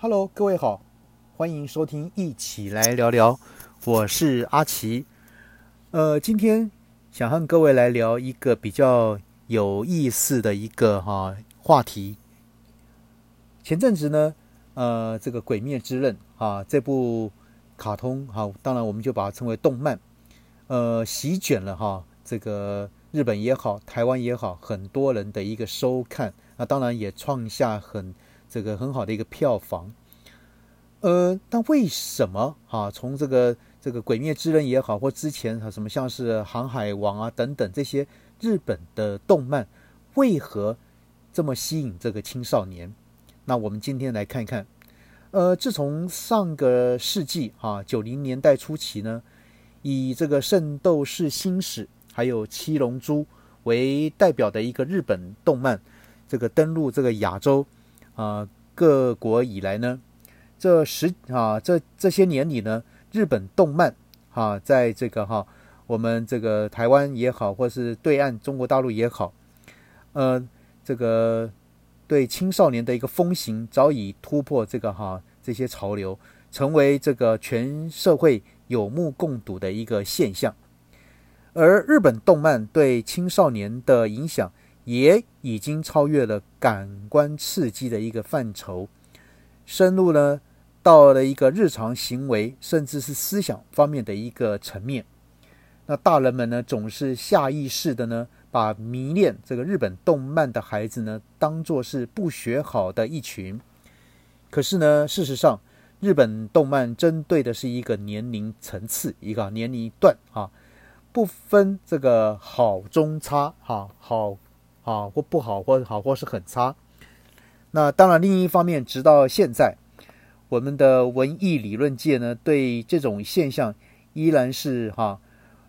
Hello，各位好，欢迎收听一起来聊聊，我是阿奇。呃，今天想和各位来聊一个比较有意思的一个哈话题。前阵子呢，呃，这个《鬼灭之刃》啊，这部卡通哈，当然我们就把它称为动漫，呃，席卷了哈这个日本也好，台湾也好，很多人的一个收看，那当然也创下很。这个很好的一个票房，呃，但为什么哈？从这个这个《鬼灭之刃》也好，或之前什么像是《航海王》啊等等这些日本的动漫，为何这么吸引这个青少年？那我们今天来看看，呃，自从上个世纪哈九零年代初期呢，以这个《圣斗士星矢》还有《七龙珠》为代表的一个日本动漫，这个登陆这个亚洲。啊，各国以来呢，这十啊这这些年里呢，日本动漫哈，在这个哈我们这个台湾也好，或是对岸中国大陆也好，呃，这个对青少年的一个风行早已突破这个哈这些潮流，成为这个全社会有目共睹的一个现象。而日本动漫对青少年的影响。也已经超越了感官刺激的一个范畴，深入呢到了一个日常行为，甚至是思想方面的一个层面。那大人们呢，总是下意识的呢，把迷恋这个日本动漫的孩子呢，当做是不学好的一群。可是呢，事实上，日本动漫针对的是一个年龄层次，一个年龄段啊，不分这个好中差哈，好。啊，或不好，或好，或是很差。那当然，另一方面，直到现在，我们的文艺理论界呢，对这种现象依然是哈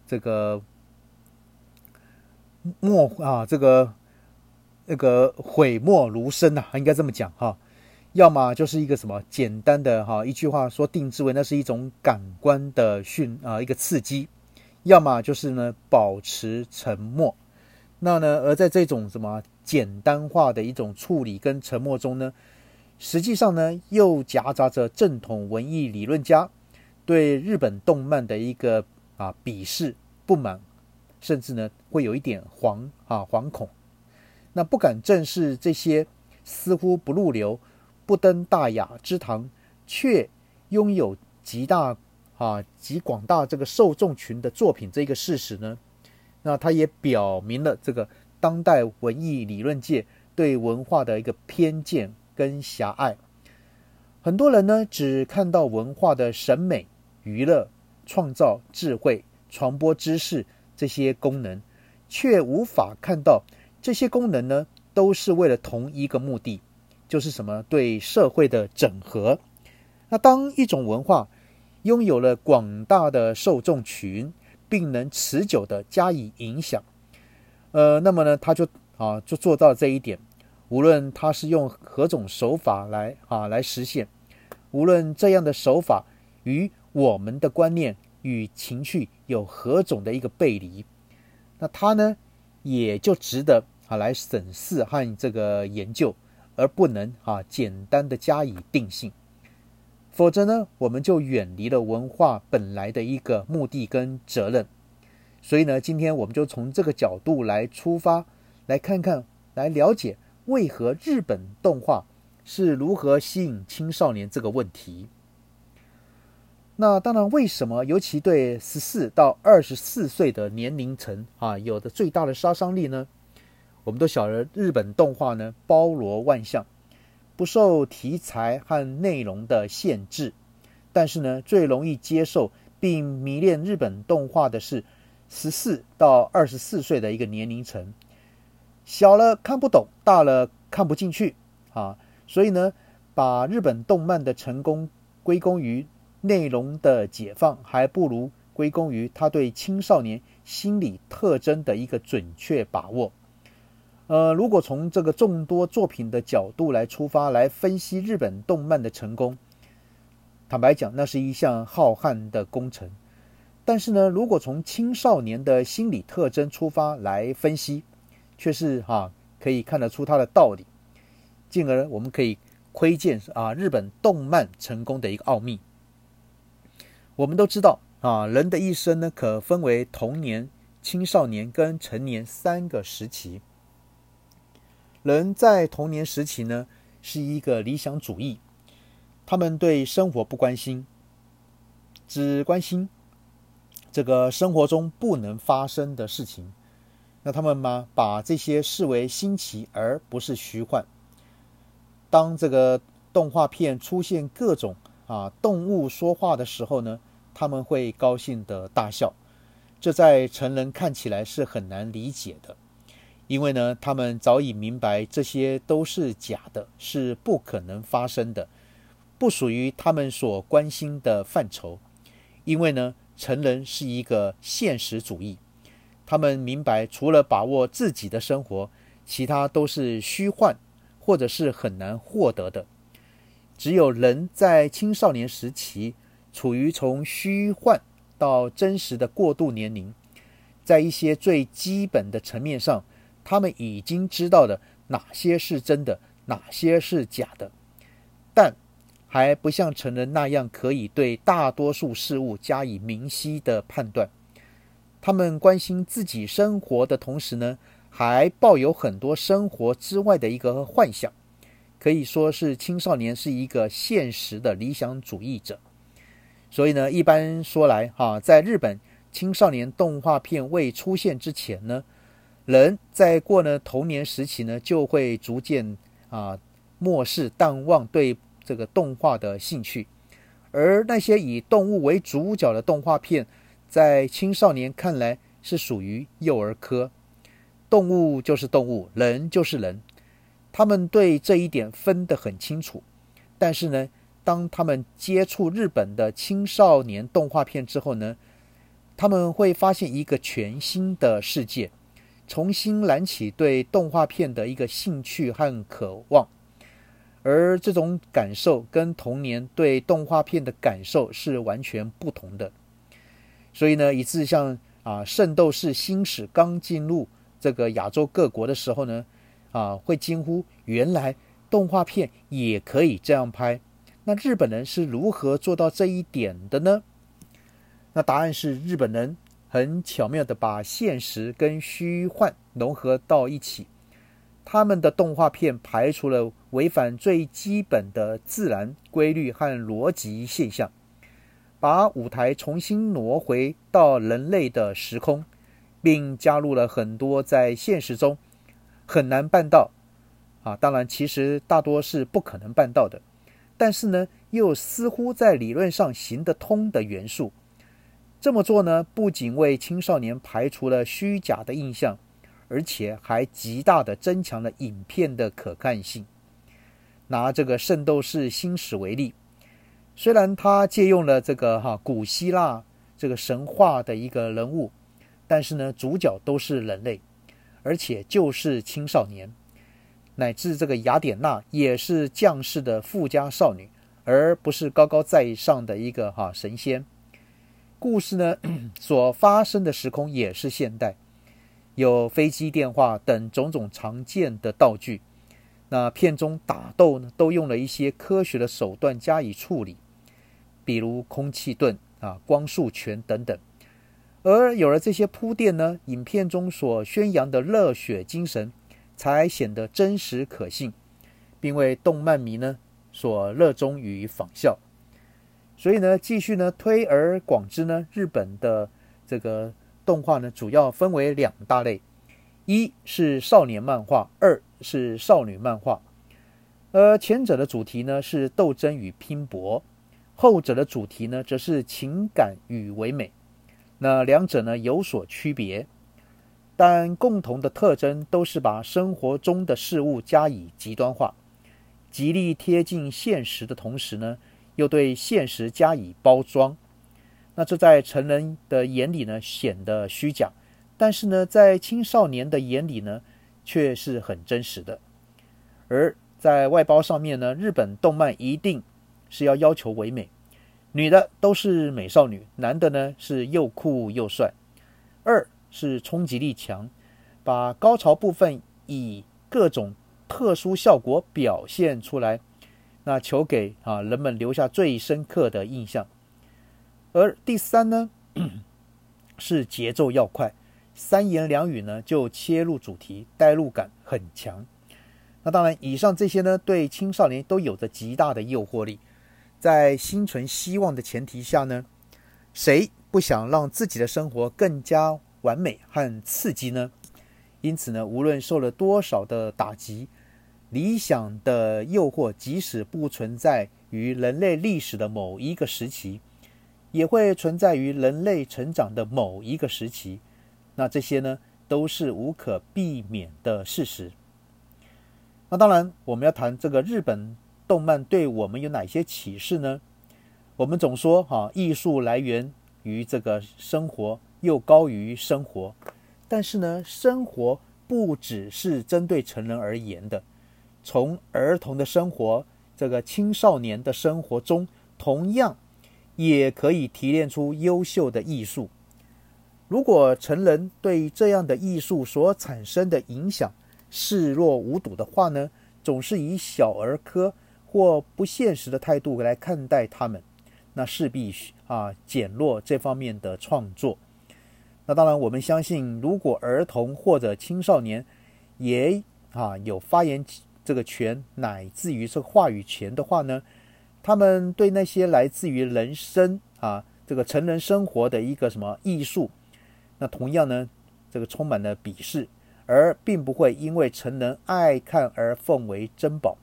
这个莫啊，这个那个讳莫如深呐，应该这么讲哈。要么就是一个什么简单的哈一句话说定制为那是一种感官的训啊一个刺激，要么就是呢保持沉默。那呢？而在这种什么简单化的一种处理跟沉默中呢，实际上呢，又夹杂着正统文艺理论家对日本动漫的一个啊鄙视、不满，甚至呢会有一点惶啊惶恐。那不敢正视这些似乎不入流、不登大雅之堂，却拥有极大啊极广大这个受众群的作品这个事实呢？那它也表明了这个当代文艺理论界对文化的一个偏见跟狭隘。很多人呢只看到文化的审美、娱乐、创造、智慧、传播知识这些功能，却无法看到这些功能呢都是为了同一个目的，就是什么对社会的整合。那当一种文化拥有了广大的受众群，并能持久的加以影响，呃，那么呢，他就啊，就做到这一点。无论他是用何种手法来啊来实现，无论这样的手法与我们的观念与情绪有何种的一个背离，那他呢，也就值得啊来审视和这个研究，而不能啊简单的加以定性。否则呢，我们就远离了文化本来的一个目的跟责任。所以呢，今天我们就从这个角度来出发，来看看，来了解为何日本动画是如何吸引青少年这个问题。那当然，为什么尤其对十四到二十四岁的年龄层啊，有的最大的杀伤力呢？我们都晓得，日本动画呢包罗万象。不受题材和内容的限制，但是呢，最容易接受并迷恋日本动画的是十四到二十四岁的一个年龄层。小了看不懂，大了看不进去啊。所以呢，把日本动漫的成功归功于内容的解放，还不如归功于他对青少年心理特征的一个准确把握。呃，如果从这个众多作品的角度来出发来分析日本动漫的成功，坦白讲，那是一项浩瀚的工程。但是呢，如果从青少年的心理特征出发来分析，却是哈可以看得出它的道理，进而我们可以窥见啊日本动漫成功的一个奥秘。我们都知道啊，人的一生呢可分为童年、青少年跟成年三个时期。人在童年时期呢是一个理想主义，他们对生活不关心，只关心这个生活中不能发生的事情。那他们嘛，把这些视为新奇而不是虚幻。当这个动画片出现各种啊动物说话的时候呢，他们会高兴的大笑。这在成人看起来是很难理解的，因为呢，他们早已明白这些都是假的，是不可能发生的，不属于他们所关心的范畴。因为呢，成人是一个现实主义。他们明白，除了把握自己的生活，其他都是虚幻，或者是很难获得的。只有人在青少年时期处于从虚幻到真实的过渡年龄，在一些最基本的层面上，他们已经知道了哪些是真的，哪些是假的，但还不像成人那样可以对大多数事物加以明晰的判断。他们关心自己生活的同时呢，还抱有很多生活之外的一个幻想，可以说是青少年是一个现实的理想主义者。所以呢，一般说来哈，在日本青少年动画片未出现之前呢，人在过呢童年时期呢，就会逐渐啊漠视淡忘对这个动画的兴趣，而那些以动物为主角的动画片。在青少年看来是属于幼儿科，动物就是动物，人就是人，他们对这一点分得很清楚。但是呢，当他们接触日本的青少年动画片之后呢，他们会发现一个全新的世界，重新燃起对动画片的一个兴趣和渴望，而这种感受跟童年对动画片的感受是完全不同的。所以呢，以致像啊《圣斗士星矢》刚进入这个亚洲各国的时候呢，啊会惊呼：原来动画片也可以这样拍。那日本人是如何做到这一点的呢？那答案是日本人很巧妙的把现实跟虚幻融合到一起。他们的动画片排除了违反最基本的自然规律和逻辑现象。把舞台重新挪回到人类的时空，并加入了很多在现实中很难办到啊，当然其实大多是不可能办到的，但是呢，又似乎在理论上行得通的元素。这么做呢，不仅为青少年排除了虚假的印象，而且还极大的增强了影片的可看性。拿这个《圣斗士星矢》为例。虽然他借用了这个哈古希腊这个神话的一个人物，但是呢，主角都是人类，而且就是青少年，乃至这个雅典娜也是将士的富家少女，而不是高高在上的一个哈神仙。故事呢 所发生的时空也是现代，有飞机、电话等种种常见的道具。那片中打斗呢，都用了一些科学的手段加以处理。比如空气盾啊、光束拳等等，而有了这些铺垫呢，影片中所宣扬的热血精神才显得真实可信，并为动漫迷呢所热衷于仿效。所以呢，继续呢推而广之呢，日本的这个动画呢，主要分为两大类：一是少年漫画，二是少女漫画。而前者的主题呢是斗争与拼搏。后者的主题呢，则是情感与唯美。那两者呢有所区别，但共同的特征都是把生活中的事物加以极端化，极力贴近现实的同时呢，又对现实加以包装。那这在成人的眼里呢显得虚假，但是呢，在青少年的眼里呢却是很真实的。而在外包上面呢，日本动漫一定。是要要求唯美，女的都是美少女，男的呢是又酷又帅。二是冲击力强，把高潮部分以各种特殊效果表现出来，那求给啊人们留下最深刻的印象。而第三呢，是节奏要快，三言两语呢就切入主题，代入感很强。那当然，以上这些呢，对青少年都有着极大的诱惑力。在心存希望的前提下呢，谁不想让自己的生活更加完美和刺激呢？因此呢，无论受了多少的打击，理想的诱惑即使不存在于人类历史的某一个时期，也会存在于人类成长的某一个时期。那这些呢，都是无可避免的事实。那当然，我们要谈这个日本动漫对我们有哪些启示呢？我们总说哈，艺术来源于这个生活，又高于生活。但是呢，生活不只是针对成人而言的，从儿童的生活、这个青少年的生活中，同样也可以提炼出优秀的艺术。如果成人对这样的艺术所产生的影响，视若无睹的话呢，总是以小儿科或不现实的态度来看待他们，那势必啊减弱这方面的创作。那当然，我们相信，如果儿童或者青少年也啊有发言这个权，乃至于这个话语权的话呢，他们对那些来自于人生啊这个成人生活的一个什么艺术，那同样呢，这个充满了鄙视。而并不会因为成人爱看而奉为珍宝。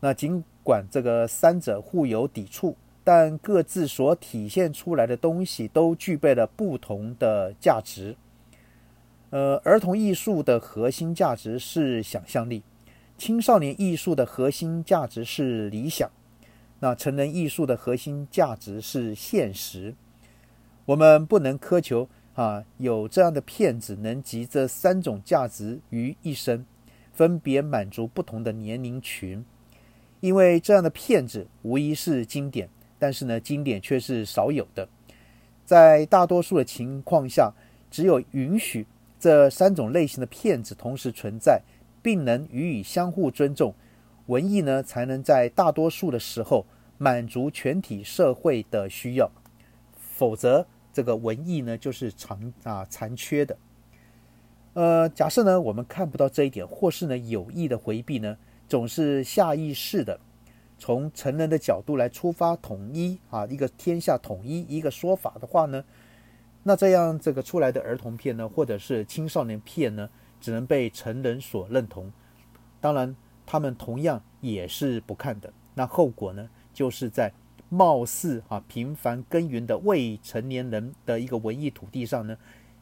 那尽管这个三者互有抵触，但各自所体现出来的东西都具备了不同的价值。呃，儿童艺术的核心价值是想象力，青少年艺术的核心价值是理想，那成人艺术的核心价值是现实。我们不能苛求。啊，有这样的骗子能集这三种价值于一身，分别满足不同的年龄群。因为这样的骗子无疑是经典，但是呢，经典却是少有的。在大多数的情况下，只有允许这三种类型的骗子同时存在，并能予以相互尊重，文艺呢才能在大多数的时候满足全体社会的需要。否则，这个文艺呢，就是残啊残缺的。呃，假设呢，我们看不到这一点，或是呢有意的回避呢，总是下意识的从成人的角度来出发，统一啊一个天下统一一个说法的话呢，那这样这个出来的儿童片呢，或者是青少年片呢，只能被成人所认同。当然，他们同样也是不看的。那后果呢，就是在。貌似啊平凡耕耘的未成年人的一个文艺土地上呢，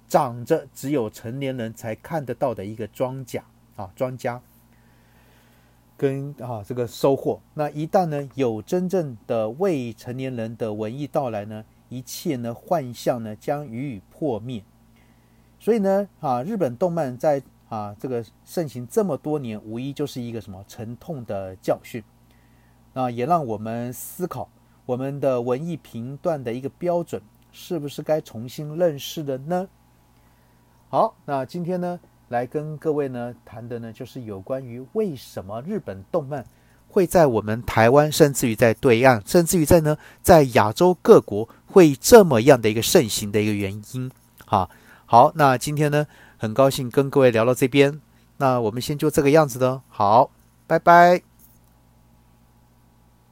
长着只有成年人才看得到的一个庄稼啊庄稼，跟啊这个收获。那一旦呢有真正的未成年人的文艺到来呢，一切呢幻象呢将予以破灭。所以呢啊日本动漫在啊这个盛行这么多年，无疑就是一个什么沉痛的教训。那也让我们思考。我们的文艺评断的一个标准，是不是该重新认识的呢？好，那今天呢，来跟各位呢谈的呢，就是有关于为什么日本动漫会在我们台湾，甚至于在对岸，甚至于在呢，在亚洲各国会这么样的一个盛行的一个原因。好，好，那今天呢，很高兴跟各位聊到这边，那我们先就这个样子的，好，拜拜。